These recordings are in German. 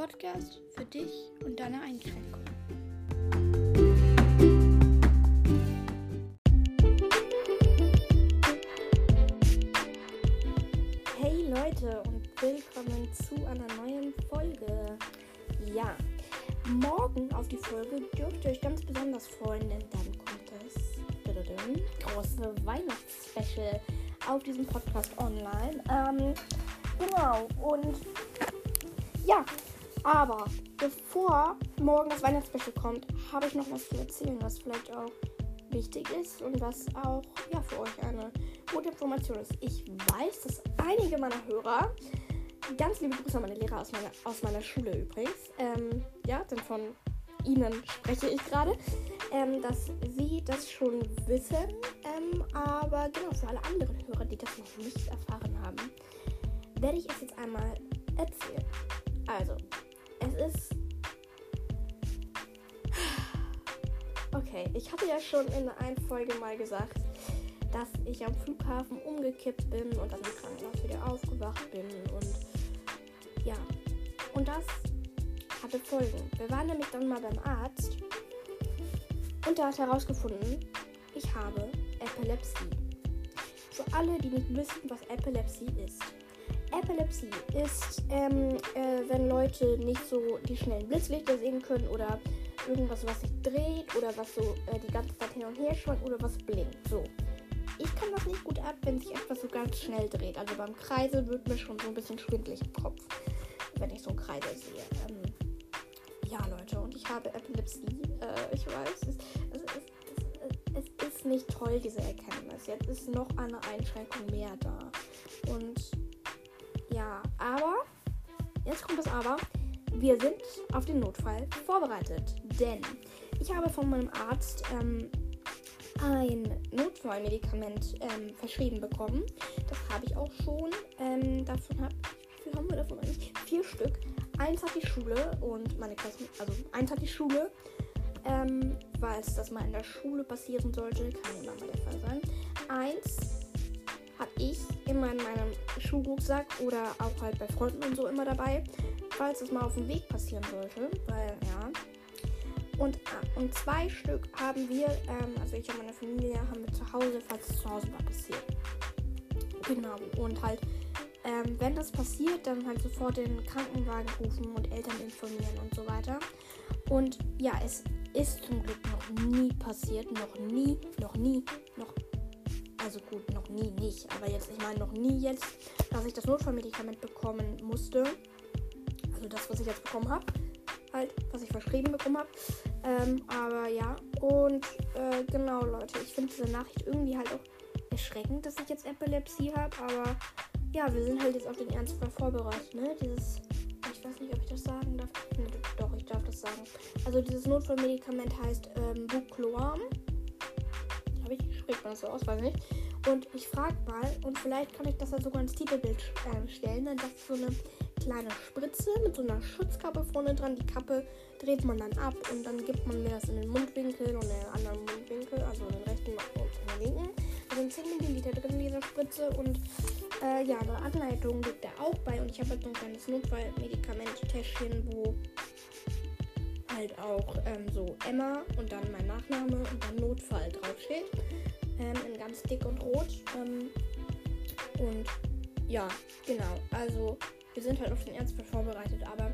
Podcast für dich und deine Einschränkungen. Hey Leute und willkommen zu einer neuen Folge. Ja, morgen auf die Folge dürft ihr euch ganz besonders freuen, denn dann kommt das große Weihnachtsspecial auf diesem Podcast online. Ähm, genau, und ja, aber bevor morgen das Weihnachtsspecial kommt, habe ich noch was zu erzählen, was vielleicht auch wichtig ist und was auch ja, für euch eine gute Information ist. Ich weiß, dass einige meiner Hörer, ganz liebe Grüße an meine Lehrer aus meiner, aus meiner Schule übrigens, ähm, ja, denn von ihnen spreche ich gerade, ähm, dass sie das schon wissen, ähm, aber genau für alle anderen Hörer, die das noch nicht erfahren haben, werde ich es jetzt einmal erzählen. Also, ist. Okay, ich hatte ja schon in einer Folge mal gesagt, dass ich am Flughafen umgekippt bin und dann im Krankenhaus wieder aufgewacht bin und ja. Und das hatte Folgen. Wir waren nämlich dann mal beim Arzt und der hat herausgefunden, ich habe Epilepsie. Für alle, die nicht wissen, was Epilepsie ist. Epilepsie ist, ähm, äh, wenn Leute nicht so die schnellen Blitzlichter sehen können oder irgendwas, was sich dreht oder was so äh, die ganze Zeit hin und her schaut oder was blinkt. So. Ich kann das nicht gut ab, wenn sich etwas so ganz schnell dreht. Also beim Kreisel wird mir schon so ein bisschen schwindlig im Kopf, wenn ich so einen Kreisel sehe. Ähm, ja, Leute, und ich habe Epilepsie. Äh, ich weiß, es, es, es, es, ist nicht toll, diese Erkenntnis. Jetzt ist noch eine Einschränkung mehr da. Und aber, jetzt kommt das Aber. Wir sind auf den Notfall vorbereitet. Denn ich habe von meinem Arzt ähm, ein Notfallmedikament ähm, verschrieben bekommen. Das habe ich auch schon. Ähm, davon habe viel haben wir davon eigentlich? Vier Stück. Eins hat die Schule und meine Klasse, also eins hat die Schule, ähm, weil es das mal in der Schule passieren sollte, kann immer mal der Fall sein. Eins habe ich immer in meinem Schulrucksack oder auch halt bei Freunden und so immer dabei, falls es mal auf dem Weg passieren sollte, weil ja. Und, ah, und zwei Stück haben wir, ähm, also ich und meine Familie, haben wir zu Hause, falls es zu Hause mal passiert. Genau. Und halt ähm, wenn das passiert, dann halt sofort den Krankenwagen rufen und Eltern informieren und so weiter. Und ja, es ist zum Glück noch nie passiert, noch nie, noch nie, also gut, noch nie nicht, aber jetzt, ich meine noch nie jetzt, dass ich das Notfallmedikament bekommen musste. Also das, was ich jetzt bekommen habe, halt, was ich verschrieben bekommen habe. Ähm, aber ja, und äh, genau, Leute, ich finde diese Nachricht irgendwie halt auch erschreckend, dass ich jetzt Epilepsie habe, aber ja, wir sind halt jetzt auf den Ernstfall vorbereitet, ne? Dieses, ich weiß nicht, ob ich das sagen darf. Ne, doch, ich darf das sagen. Also dieses Notfallmedikament heißt ähm, Bucloam. Habe ich, spricht man das so aus, weiß nicht. Und ich frage mal, und vielleicht kann ich das dann sogar ins Titelbild äh, stellen, dann das ist so eine kleine Spritze mit so einer Schutzkappe vorne dran. Die Kappe dreht man dann ab und dann gibt man mir das in den Mundwinkel und in den anderen Mundwinkel, also in den rechten und in den linken. Da sind 10 Milliliter drin in dieser Spritze und äh, ja, eine Anleitung liegt da auch bei und ich habe halt so ein kleines Notfallmedikament-Täschchen, wo halt auch ähm, so Emma und dann mein Nachname und dann Notfall draufsteht. Ähm, in ganz dick und rot. Ähm, und ja, genau. Also wir sind halt auf den Ernstfall vorbereitet, aber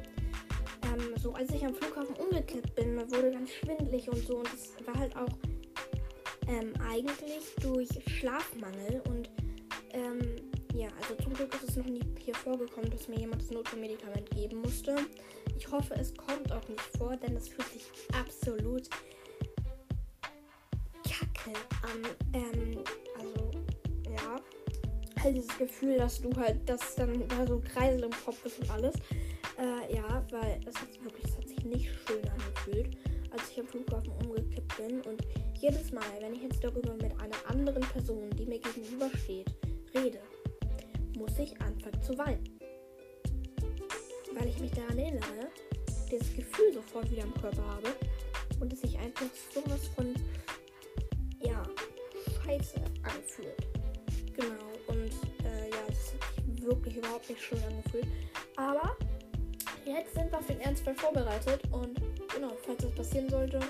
ähm, so als ich am Flughafen umgekippt bin, wurde ganz schwindlig und so und es war halt auch ähm, eigentlich durch Schlafmangel und ähm, ja, also zum Glück ist es noch nie hier vorgekommen, dass mir jemand das Notfallmedikament geben musste. Ich hoffe, es kommt auch nicht vor, denn das fühlt sich absolut an. Ähm, also, ja. Halt dieses Gefühl, dass du halt, dass dann da so Kreisel im Kopf ist und alles. Äh, ja, weil das hat wirklich, das hat sich nicht schön angefühlt, als ich am Flughafen umgekippt bin. Und jedes Mal, wenn ich jetzt darüber mit einer anderen Person, die mir gegenübersteht, rede, muss ich anfangen zu weinen. Weil ich mich daran erinnere, dieses Gefühl sofort wieder im Körper habe und es sich einfach sowas von, Wirklich überhaupt nicht schön angefühlt. Aber jetzt sind wir auf den Ernstfall vorbereitet und genau, falls das passieren sollte,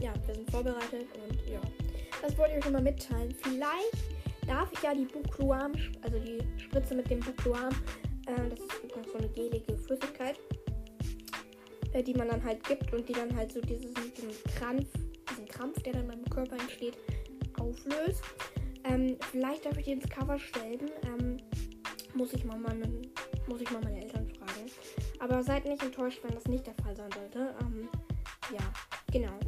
ja, wir sind vorbereitet und ja, das wollte ich euch nochmal mitteilen. Vielleicht darf ich ja die Buchluam, also die Spritze mit dem Buchluam, äh, das ist so eine gelige Flüssigkeit, äh, die man dann halt gibt und die dann halt so diesen, diesen Krampf, diesen Krampf, der dann beim Körper entsteht, auflöst. Ähm, vielleicht darf ich die ins Cover stellen. Ähm, muss ich mal meine, muss ich mal meine Eltern fragen. Aber seid nicht enttäuscht, wenn das nicht der Fall sein sollte. Ähm, ja, genau.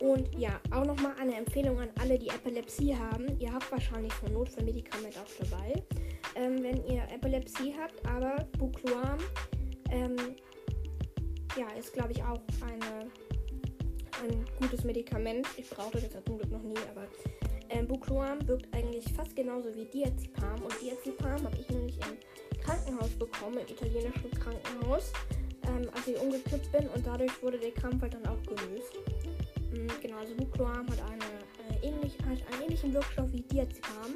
Und ja, auch nochmal eine Empfehlung an alle, die Epilepsie haben. Ihr habt wahrscheinlich ein Notfallmedikament auch dabei. Ähm, wenn ihr Epilepsie habt, aber Bucluam ähm, ja, ist glaube ich auch eine, ein gutes Medikament. Ich brauchte das zum Glück noch nie, aber Bucluam wirkt eigentlich fast genauso wie Diazepam. Und Diazepam habe ich nämlich im Krankenhaus bekommen, im italienischen Krankenhaus, ähm, als ich umgekippt bin. Und dadurch wurde der Krampf halt dann auch gelöst. Mhm, genau, also Bucluam hat, eine, äh, ähnlich, hat einen ähnlichen Wirkstoff wie Diazepam.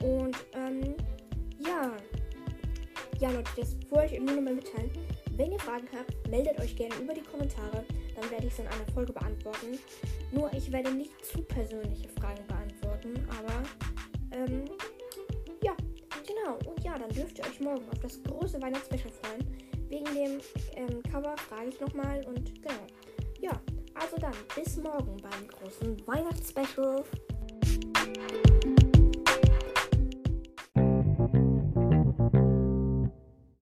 Und ähm, ja, ja Leute, das wollte ich nur nochmal mitteilen. Wenn ihr Fragen habt, meldet euch gerne über die Kommentare, dann werde ich sie in einer Folge beantworten. Nur ich werde nicht zu persönliche Fragen beantworten, aber ähm, ja, genau. Und ja, dann dürft ihr euch morgen auf das große Weihnachtsspecial freuen. Wegen dem ähm, Cover frage ich nochmal und genau. Ja, also dann, bis morgen beim großen Weihnachtsspecial.